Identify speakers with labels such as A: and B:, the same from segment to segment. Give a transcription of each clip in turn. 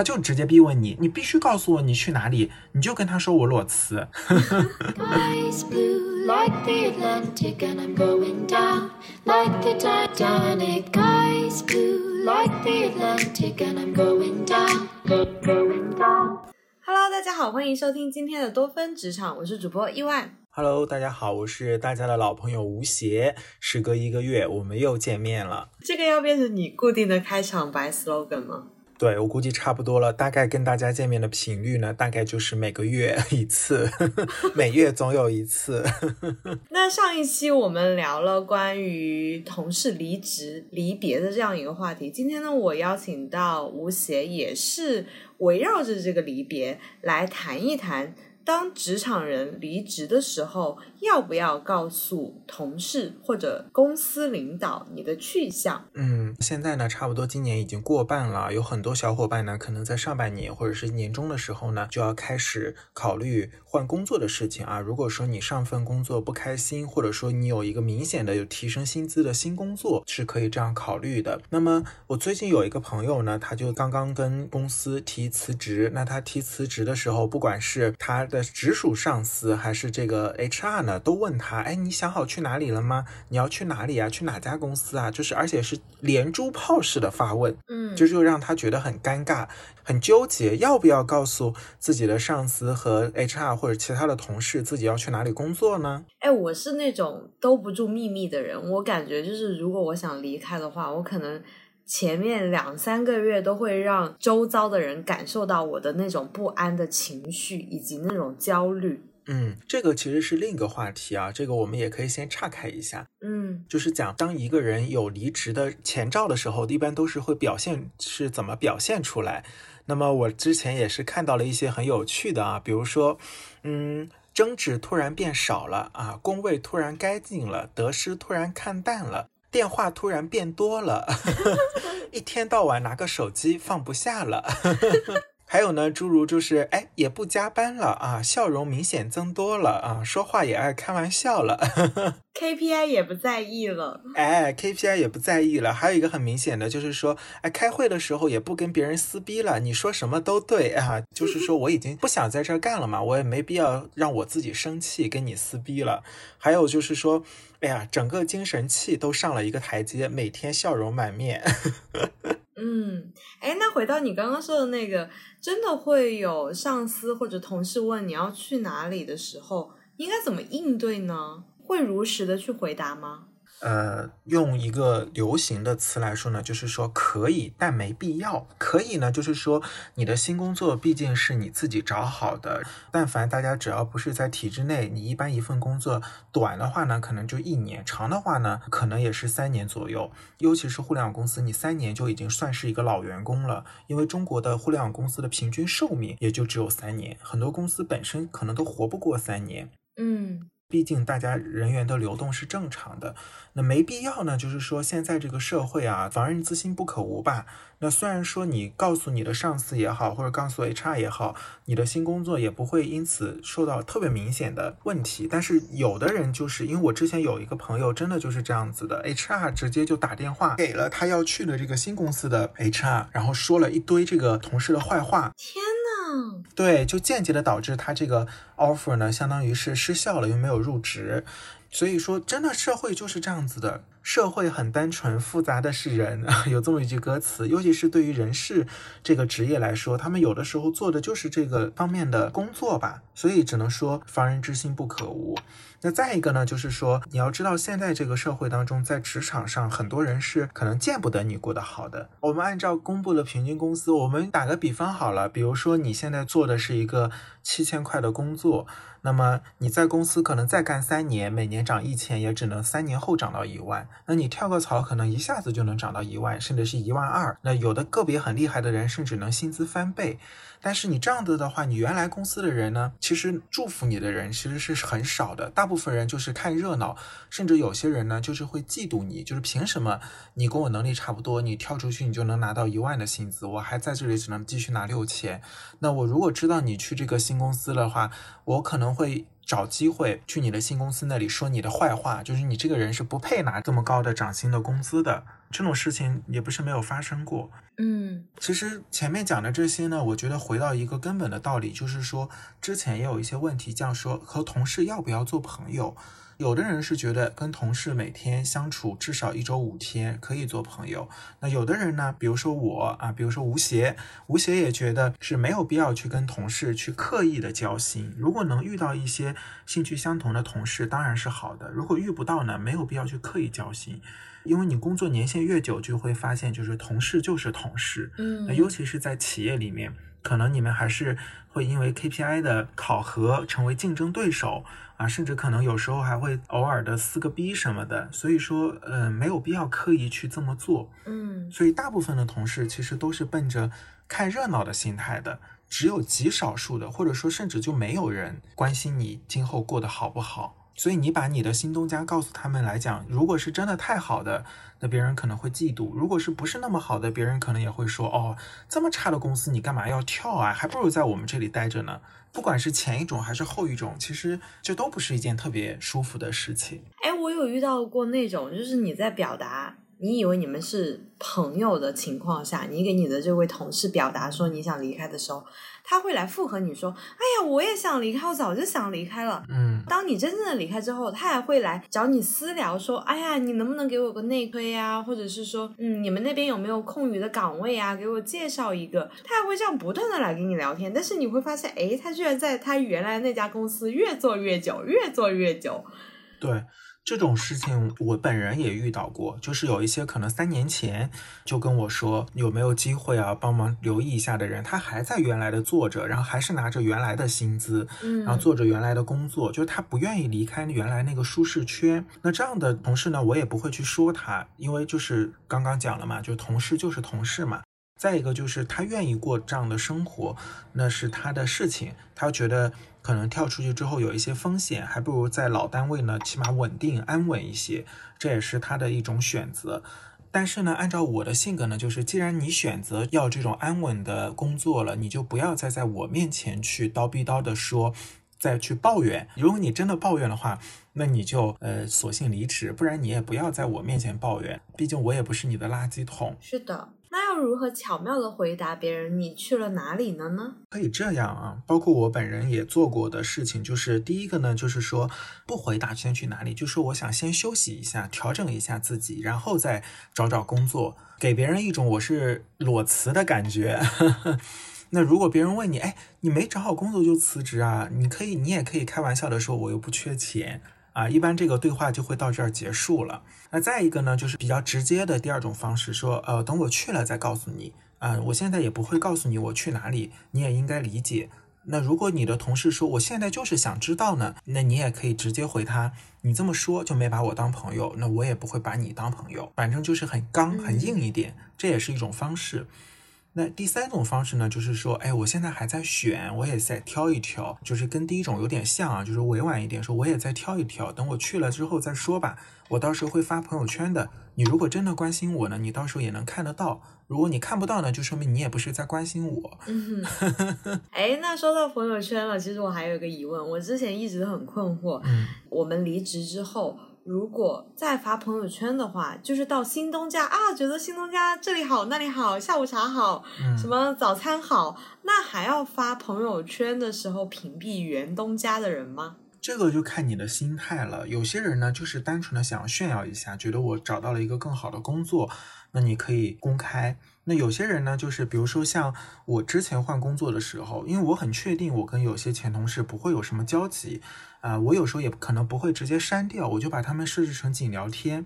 A: 他就直接逼问你，你必须告诉我你去哪里，你就跟他说我裸辞。
B: Skies blue like the Atlantic, and I'm going down like the Titanic. Skies blue like the Atlantic, and I'm going down, go- going down.
C: Hello，大家好，欢迎收听今天的多芬职场，我是主播伊万。
A: Hello，大家好，我是大家的老朋友吴邪。时隔一个月，我们又见面了。
C: 这个要变成你固定的开场白 slogan 吗？
A: 对我估计差不多了，大概跟大家见面的频率呢，大概就是每个月一次，每月总有一次。
C: 那上一期我们聊了关于同事离职、离别的这样一个话题，今天呢，我邀请到吴邪，也是围绕着这个离别来谈一谈。当职场人离职的时候，要不要告诉同事或者公司领导你的去向？
A: 嗯，现在呢，差不多今年已经过半了，有很多小伙伴呢，可能在上半年或者是年终的时候呢，就要开始考虑换工作的事情啊。如果说你上份工作不开心，或者说你有一个明显的有提升薪资的新工作，是可以这样考虑的。那么我最近有一个朋友呢，他就刚刚跟公司提辞职，那他提辞职的时候，不管是他的直属上司还是这个 HR 呢，都问他，哎，你想好去哪里了吗？你要去哪里啊？去哪家公司啊？就是而且是连珠炮式的发问，
C: 嗯
A: 这就让他觉得很尴尬、很纠结，要不要告诉自己的上司和 HR 或者其他的同事自己要去哪里工作呢？
C: 哎，我是那种兜不住秘密的人。我感觉就是，如果我想离开的话，我可能前面两三个月都会让周遭的人感受到我的那种不安的情绪以及那种焦虑。
A: 嗯，这个其实是另一个话题啊，这个我们也可以先岔开一下。
C: 嗯
A: 就是讲，当一个人有离职的前兆的时候，一般都是会表现是怎么表现出来。那么我之前也是看到了一些很有趣的啊，比如说，嗯，争执突然变少了啊，工位突然干净了，得失突然看淡了。电话突然变多了，一天到晚拿个手机放不下了。还有呢，诸如就是哎，也不加班了啊，笑容明显增多了啊，说话也爱开玩笑了。
C: KPI 也不在意了。
A: 哎，KPI 也不在意了。还有一个很明显的就是说，哎，开会的时候也不跟别人撕逼了，你说什么都对啊。就是说我已经不想在这儿干了嘛，我也没必要让我自己生气跟你撕逼了。还有就是说，哎呀，整个精神气都上了一个台阶，每天笑容满面。
C: 嗯，哎，那回到你刚刚说的那个，真的会有上司或者同事问你要去哪里的时候，应该怎么应对呢？会如实的去回答吗？
A: 呃，用一个流行的词来说呢，就是说可以，但没必要。可以呢，就是说你的新工作毕竟是你自己找好的，但凡大家只要不是在体制内，你一般一份工作短的话呢，可能就一年；长的话呢，可能也是三年左右。尤其是互联网公司，你三年就已经算是一个老员工了，因为中国的互联网公司的平均寿命也就只有三年，很多公司本身可能都活不过三年。
C: 嗯
A: 毕竟大家人员的流动是正常的，那没必要呢。就是说，现在这个社会啊，防人之心不可无吧。那虽然说你告诉你的上司也好，或者告诉 HR 也好，你的新工作也不会因此受到特别明显的问题，但是有的人就是因为我之前有一个朋友，真的就是这样子的，HR 直接就打电话给了他要去的这个新公司的 HR，然后说了一堆这个同事的坏话，对，就间接的导致他这个 offer 呢，相当于是失效了，又没有入职。所以说，真的社会就是这样子的，社会很单纯，复杂的是人，有这么一句歌词。尤其是对于人事这个职业来说，他们有的时候做的就是这个方面的工作吧，所以只能说防人之心不可无。那再一个呢，就是说你要知道，现在这个社会当中，在职场上，很多人是可能见不得你过得好的。我们按照公布的平均工资，我们打个比方好了，比如说你现在做的是一个七千块的工作，那么你在公司可能再干三年，每年涨一千，也只能三年后涨到一万。那你跳个槽，可能一下子就能涨到一万，甚至是一万二。那有的个别很厉害的人，甚至能薪资翻倍。但是你这样子的话，你原来公司的人呢，其实祝福你的人其实是很少的，大部分人就是看热闹，甚至有些人呢就是会嫉妒你，就是凭什么你跟我能力差不多，你跳出去你就能拿到一万的薪资，我还在这里只能继续拿六千。那我如果知道你去这个新公司的话，我可能会。找机会去你的新公司那里说你的坏话，就是你这个人是不配拿这么高的涨薪的工资的。这种事情也不是没有发生过。
C: 嗯
A: 其实前面讲的这些呢，我觉得回到一个根本的道理，就是说之前也有一些问题，这样说和同事要不要做朋友。有的人是觉得跟同事每天相处至少一周五天可以做朋友，那有的人呢，比如说我啊，比如说吴邪，吴邪也觉得是没有必要去跟同事去刻意的交心。如果能遇到一些兴趣相同的同事，当然是好的；如果遇不到呢，没有必要去刻意交心，因为你工作年限越久，就会发现就是同事就是同事，
C: 嗯
A: 那尤其是在企业里面，可能你们还是会因为 KPI 的考核成为竞争对手啊，甚至可能有时候还会偶尔的撕个逼什么的。所以说，呃，没有必要刻意去这么做。
C: 嗯
A: 所以大部分的同事其实都是奔着看热闹的心态的，只有极少数的，或者说甚至就没有人关心你今后过得好不好。所以你把你的新东家告诉他们来讲，如果是真的太好的，那别人可能会嫉妒；如果是不是那么好的，别人可能也会说，哦，这么差的公司你干嘛要跳啊？还不如在我们这里待着呢。不管是前一种还是后一种，其实这都不是一件特别舒服的事情。
C: 哎，我有遇到过那种，就是你在表达你以为你们是朋友的情况下，你给你的这位同事表达说你想离开的时候，他会来附和你说：“哎呀，我也想离开，我早就想离开了。”
A: 嗯
C: 当你真正的离开之后，他还会来找你私聊，说：“哎呀，你能不能给我个内推呀？或者是说，嗯，你们那边有没有空余的岗位啊？给我介绍一个。”他还会这样不断的来跟你聊天，但是你会发现，哎，他居然在他原来那家公司越做越久，越做越久。
A: 对这种事情，我本人也遇到过，就是有一些可能三年前就跟我说有没有机会啊，帮忙留意一下的人，他还在原来的做着，然后还是拿着原来的薪资，
C: 嗯
A: 然后做着原来的工作，就是他不愿意离开原来那个舒适圈。那这样的同事呢，我也不会去说他，因为就是刚刚讲了嘛，就同事就是同事嘛。再一个就是他愿意过这样的生活，那是他的事情。他觉得可能跳出去之后有一些风险，还不如在老单位呢，起码稳定安稳一些，这也是他的一种选择。但是呢，按照我的性格呢，就是既然你选择要这种安稳的工作了，你就不要再在我面前去叨逼叨的说，再去抱怨。如果你真的抱怨的话，那你就呃索性离职，不然你也不要在我面前抱怨，毕竟我也不是你的垃圾桶。
C: 是的，那要如何巧妙的回答别人你去了哪里了呢？
A: 可以这样啊，包括我本人也做过的事情，就是第一个呢，就是说不回答先去哪里，就说我想先休息一下，调整一下自己，然后再找找工作，给别人一种我是裸辞的感觉。那如果别人问你，哎，你没找好工作就辞职啊？你可以，你也可以开玩笑的说，我又不缺钱啊。一般这个对话就会到这儿结束了。那再一个呢，就是比较直接的第二种方式，说，呃，等我去了再告诉你啊。我现在也不会告诉你我去哪里，你也应该理解。那如果你的同事说我现在就是想知道呢，那你也可以直接回他，你这么说就没把我当朋友，那我也不会把你当朋友，反正就是很刚很硬一点，这也是一种方式。那第三种方式呢，就是说，哎，我现在还在选，我也在挑一挑，就是跟第一种有点像啊，就是委婉一点说，我也在挑一挑，等我去了之后再说吧。我到时候会发朋友圈的，你如果真的关心我呢，你到时候也能看得到；如果你看不到呢，就说明你也不是在关心我。
C: 嗯哼，哎，那说到朋友圈了，其实我还有一个疑问，我之前一直很困惑，
A: 嗯，
C: 我们离职之后。如果再发朋友圈的话，就是到新东家啊，觉得新东家这里好那里好，下午茶好，
A: 嗯
C: 什么早餐好，那还要发朋友圈的时候屏蔽原东家的人吗？
A: 这个就看你的心态了。有些人呢，就是单纯的想要炫耀一下，觉得我找到了一个更好的工作，那你可以公开。那有些人呢，就是比如说像我之前换工作的时候，因为我很确定我跟有些前同事不会有什么交集，啊、我有时候也可能不会直接删掉，我就把他们设置成仅聊天。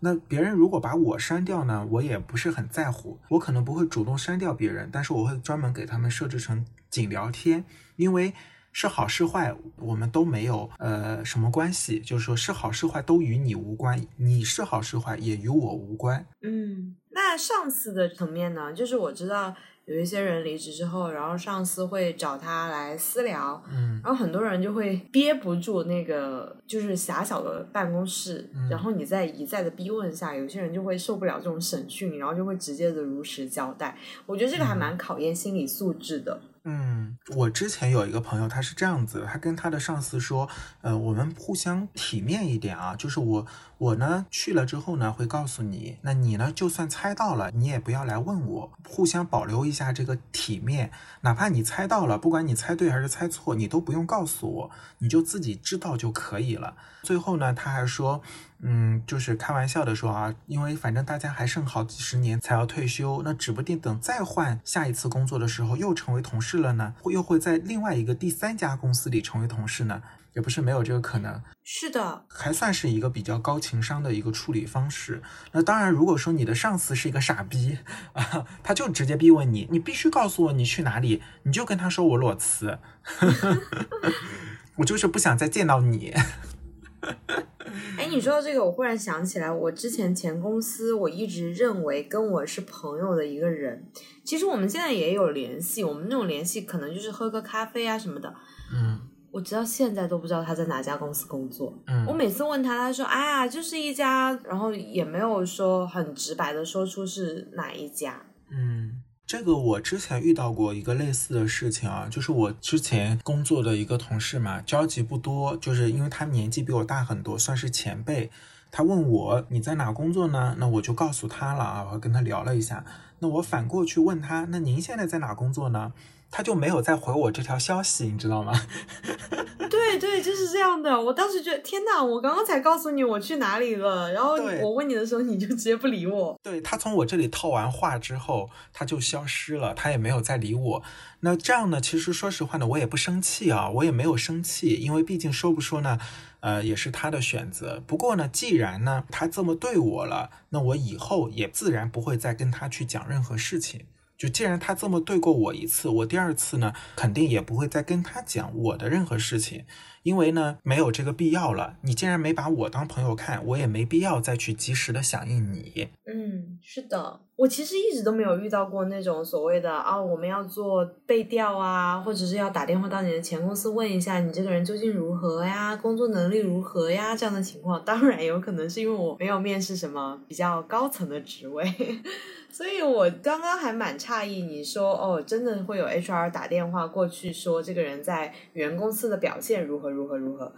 A: 那别人如果把我删掉呢，我也不是很在乎，我可能不会主动删掉别人，但是我会专门给他们设置成仅聊天，因为是好是坏我们都没有呃什么关系，就是说是好是坏都与你无关，你是好是坏也与我无关。
C: 嗯，那上司的层面呢？就是我知道有一些人离职之后，然后上司会找他来私聊，
A: 嗯
C: 然后很多人就会憋不住那个就是狭小的办公室，
A: 嗯
C: 然后你在一再的逼问下，有些人就会受不了这种审讯，然后就会直接的如实交代。我觉得这个还蛮考验心理素质的。
A: 嗯，嗯我之前有一个朋友，他是这样子，他跟他的上司说，呃，我们互相体面一点啊，就是我我呢去了之后呢会告诉你，那你呢就算猜到了，你也不要来问我，互相保留一下这个体面，哪怕你猜到了，不管你猜对还是猜错，你都不用告诉我，你就自己知道就可以了。最后呢，他还说。嗯，就是开玩笑的说啊，因为反正大家还剩好几十年才要退休，那指不定等再换下一次工作的时候又成为同事了呢，会又会在另外一个第三家公司里成为同事呢，也不是没有这个可能。
C: 是的，
A: 还算是一个比较高情商的一个处理方式。那当然，如果说你的上司是一个傻逼啊，他就直接逼问你，你必须告诉我你去哪里，你就跟他说我裸辞，我就是不想再见到你。
C: 哎，你说到这个，我忽然想起来，我之前前公司，我一直认为跟我是朋友的一个人，其实我们现在也有联系，我们那种联系可能就是喝个咖啡啊什么的。
A: 嗯
C: 我直到现在都不知道他在哪家公司工作。
A: 嗯，
C: 我每次问他，他说：“哎呀，就是一家。”然后也没有说很直白的说出是哪一家。
A: 嗯，这个我之前遇到过一个类似的事情啊，就是我之前工作的一个同事嘛，交集不多，就是因为他年纪比我大很多，算是前辈。他问我你在哪工作呢？那我就告诉他了啊，我跟他聊了一下。那我反过去问他，那您现在在哪工作呢？他就没有再回我这条消息，你知道吗？
C: 对对，就是这样的。我当时觉得，天哪！我刚刚才告诉你我去哪里了，然后我问你的时候，你就直接不理我。
A: 对他从我这里套完话之后，他就消失了，他也没有再理我。那这样呢，其实说实话呢，我也不生气啊，我也没有生气，因为毕竟说不说呢，呃，也是他的选择。不过呢，既然呢他这么对我了，那我以后也自然不会再跟他去讲任何事情。就既然他这么对过我一次，我第二次呢，肯定也不会再跟他讲我的任何事情，因为呢，没有这个必要了。你既然没把我当朋友看，我也没必要再去及时的响应你。
C: 嗯，是的，我其实一直都没有遇到过那种所谓的啊，我们要做背调啊，或者是要打电话到你的前公司问一下你这个人究竟如何呀，工作能力如何呀这样的情况。当然，有可能是因为我没有面试什么比较高层的职位，所以我刚刚还蛮诧异，你说哦，真的会有 HR 打电话过去说这个人在原公司的表现如何如何如何。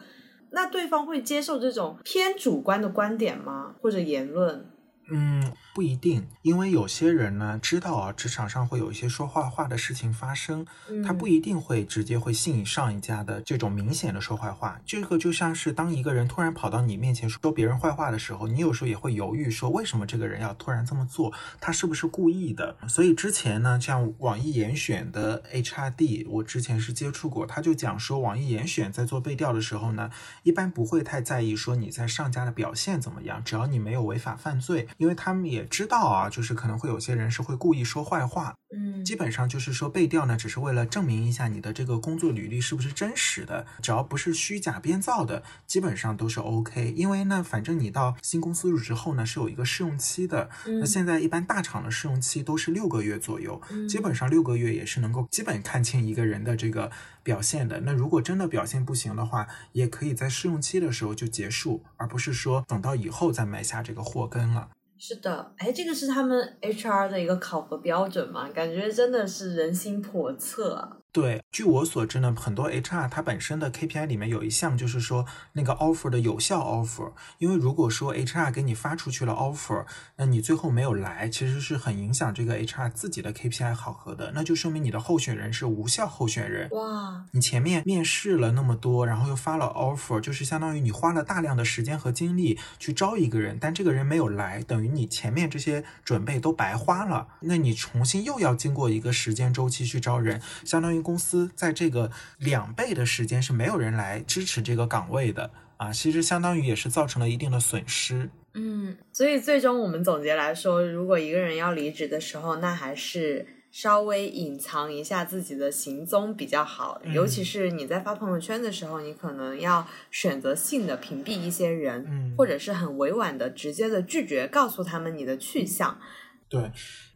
C: 那对方会接受这种偏主观的观点吗？或者言论？
A: 嗯，不一定，因为有些人呢知道啊，职场上会有一些说坏话的事情发生，他不一定会直接会信上一家的这种明显的说坏话。这个就像是当一个人突然跑到你面前说别人坏话的时候，你有时候也会犹豫，说为什么这个人要突然这么做？他是不是故意的？所以之前呢，像网易严选的 HRD，我之前是接触过，他就讲说，网易严选在做背调的时候呢，一般不会太在意说你在上家的表现怎么样，只要你没有违法犯罪。因为他们也知道啊，就是可能会有些人是会故意说坏话，
C: 嗯，
A: 基本上就是说背调呢，只是为了证明一下你的这个工作履历是不是真实的，只要不是虚假编造的，基本上都是 OK。因为呢，反正你到新公司入职后呢，是有一个试用期的，那现在一般大厂的试用期都是六个月左右，基本上六个月也是能够基本看清一个人的这个表现的。那如果真的表现不行的话，也可以在试用期的时候就结束，而不是说等到以后再埋下这个祸根了。
C: 是的，哎，这个是他们 HR 的一个考核标准嘛？感觉真的是人心叵测啊。
A: 对，据我所知呢，很多 HR 它本身的 KPI 里面有一项就是说那个 offer 的有效 offer，因为如果说 HR 给你发出去了 offer，那你最后没有来，其实是很影响这个 HR 自己的 KPI 考核的，那就说明你的候选人是无效候选人。
C: 哇，
A: 你前面面试了那么多，然后又发了 offer，就是相当于你花了大量的时间和精力去招一个人，但这个人没有来，等于你前面这些准备都白花了。那你重新又要经过一个时间周期去招人，相当于公司在这个两倍的时间是没有人来支持这个岗位的啊，其实相当于也是造成了一定的损失。
C: 嗯，所以最终我们总结来说，如果一个人要离职的时候，那还是稍微隐藏一下自己的行踪比较好。
A: 嗯
C: 尤其是你在发朋友圈的时候，你可能要选择性的屏蔽一些人，
A: 嗯
C: 或者是很委婉的、直接的拒绝，告诉他们你的去向。
A: 对，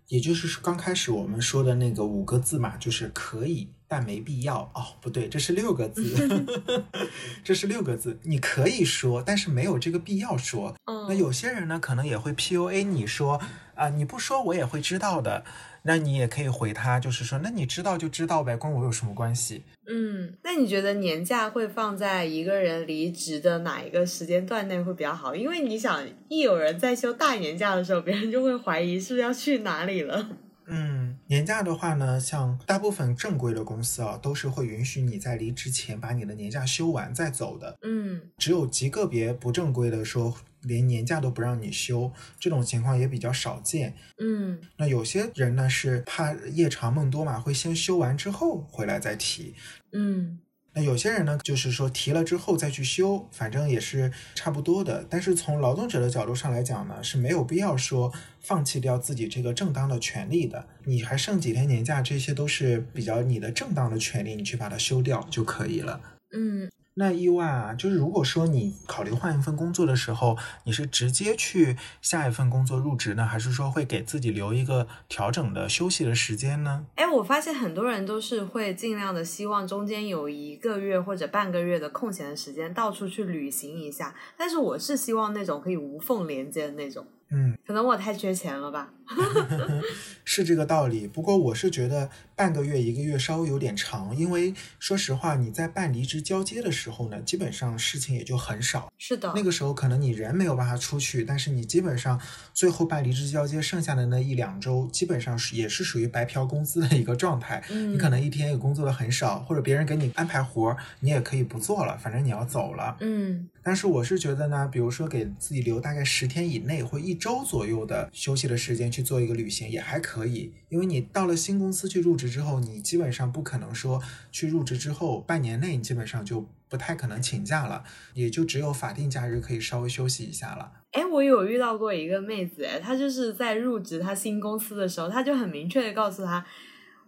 A: 也就是刚开始我们说的那个五个字嘛，就是可以，但没必要。哦，不对，这是六个字，这是六个字。你可以说，但是没有这个必要说。
C: 嗯
A: 那有些人呢，可能也会 PUA 你说啊、你不说我也会知道的。那你也可以回他，就是说，那你知道就知道呗，关我有什么关系？
C: 嗯，那你觉得年假会放在一个人离职的哪一个时间段内会比较好？因为你想，一有人在休大年假的时候，别人就会怀疑是不是要去哪里了。
A: 嗯，年假的话呢，像大部分正规的公司啊，都是会允许你在离职前把你的年假休完再走的。
C: 嗯
A: 只有极个别不正规的说，连年假都不让你休，这种情况也比较少见。
C: 嗯
A: 那有些人呢是怕夜长梦多嘛，会先休完之后回来再提。
C: 嗯
A: 那有些人呢，就是说提了之后再去休，反正也是差不多的。但是从劳动者的角度上来讲呢，是没有必要说放弃掉自己这个正当的权利的。你还剩几天年假，这些都是比较你的正当的权利，你去把它休掉就可以了。
C: 嗯
A: 那意外啊，就是如果说你考虑换一份工作的时候，你是直接去下一份工作入职呢，还是说会给自己留一个调整的休息的时间呢？
C: 哎，我发现很多人都是会尽量的希望中间有一个月或者半个月的空闲的时间，到处去旅行一下。但是我是希望那种可以无缝连接的那种。
A: 嗯，
C: 可能我太缺钱了吧？
A: 是这个道理。不过我是觉得半个月、一个月稍微有点长，因为说实话，你在办离职交接的时候呢，基本上事情也就很少。
C: 是的，
A: 那个时候可能你人没有办法出去，但是你基本上最后办离职交接剩下的那一两周，基本上是也是属于白嫖工资的一个状态。
C: 嗯
A: 你可能一天也工作的很少，或者别人给你安排活儿，你也可以不做了，反正你要走了。
C: 嗯
A: 但是我是觉得呢，比如说给自己留大概十天以内或一周左右的休息的时间去做一个旅行也还可以，因为你到了新公司去入职之后，你基本上不可能说去入职之后半年内你基本上就不太可能请假了，也就只有法定假日可以稍微休息一下了。
C: 哎，我有遇到过一个妹子，哎，她就是在入职她新公司的时候，她就很明确的告诉她，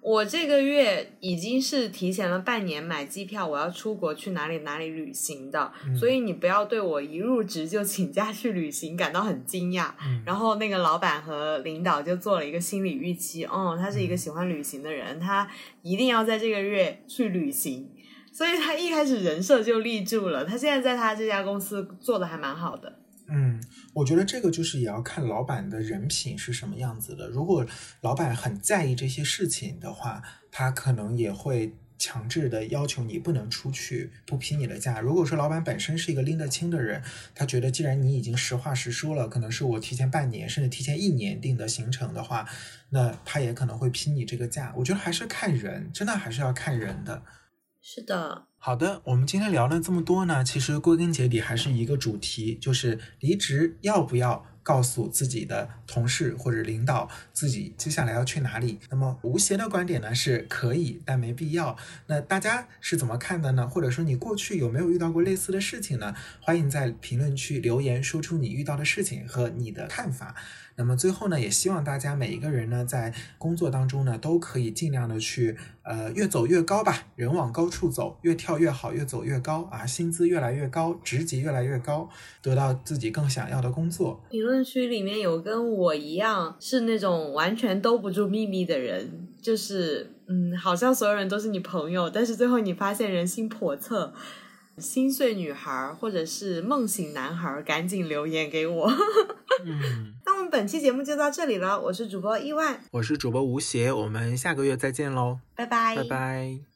C: 我这个月已经是提前了半年买机票，我要出国去哪里哪里旅行的，
A: 嗯
C: 所以你不要对我一入职就请假去旅行感到很惊讶。
A: 嗯
C: 然后那个老板和领导就做了一个心理预期，哦，他是一个喜欢旅行的人，他一定要在这个月去旅行。所以他一开始人设就立住了，他现在在他这家公司做的还蛮好的。
A: 嗯，我觉得这个就是也要看老板的人品是什么样子的。如果老板很在意这些事情的话，他可能也会强制的要求你不能出去，不批你的假。如果说老板本身是一个拎得清的人，他觉得既然你已经实话实说了，可能是我提前半年甚至提前一年定的行程的话，那他也可能会批你这个假。我觉得还是看人，真的还是要看人的。
C: 是的，
A: 好的，我们今天聊了这么多呢，其实归根结底还是一个主题，就是离职要不要告诉自己的同事或者领导自己接下来要去哪里。那么吴邪的观点呢是可以，但没必要。那大家是怎么看的呢？或者说你过去有没有遇到过类似的事情呢？欢迎在评论区留言，说出你遇到的事情和你的看法。那么最后呢，也希望大家每一个人呢，在工作当中呢，都可以尽量的去呃越走越高吧，人往高处走，越跳越好，越走越高啊，薪资越来越高，职级越来越高，得到自己更想要的工作。
C: 评论区里面有跟我一样是那种完全兜不住秘密的人，就是嗯，好像所有人都是你朋友，但是最后你发现人心叵测。心碎女孩或者是梦醒男孩，赶紧留言给我。
A: 嗯，
C: 那我们本期节目就到这里了，我是主播意万，
A: 我是主播吴邪，我们下个月再见喽，
C: 拜拜，
A: 拜拜。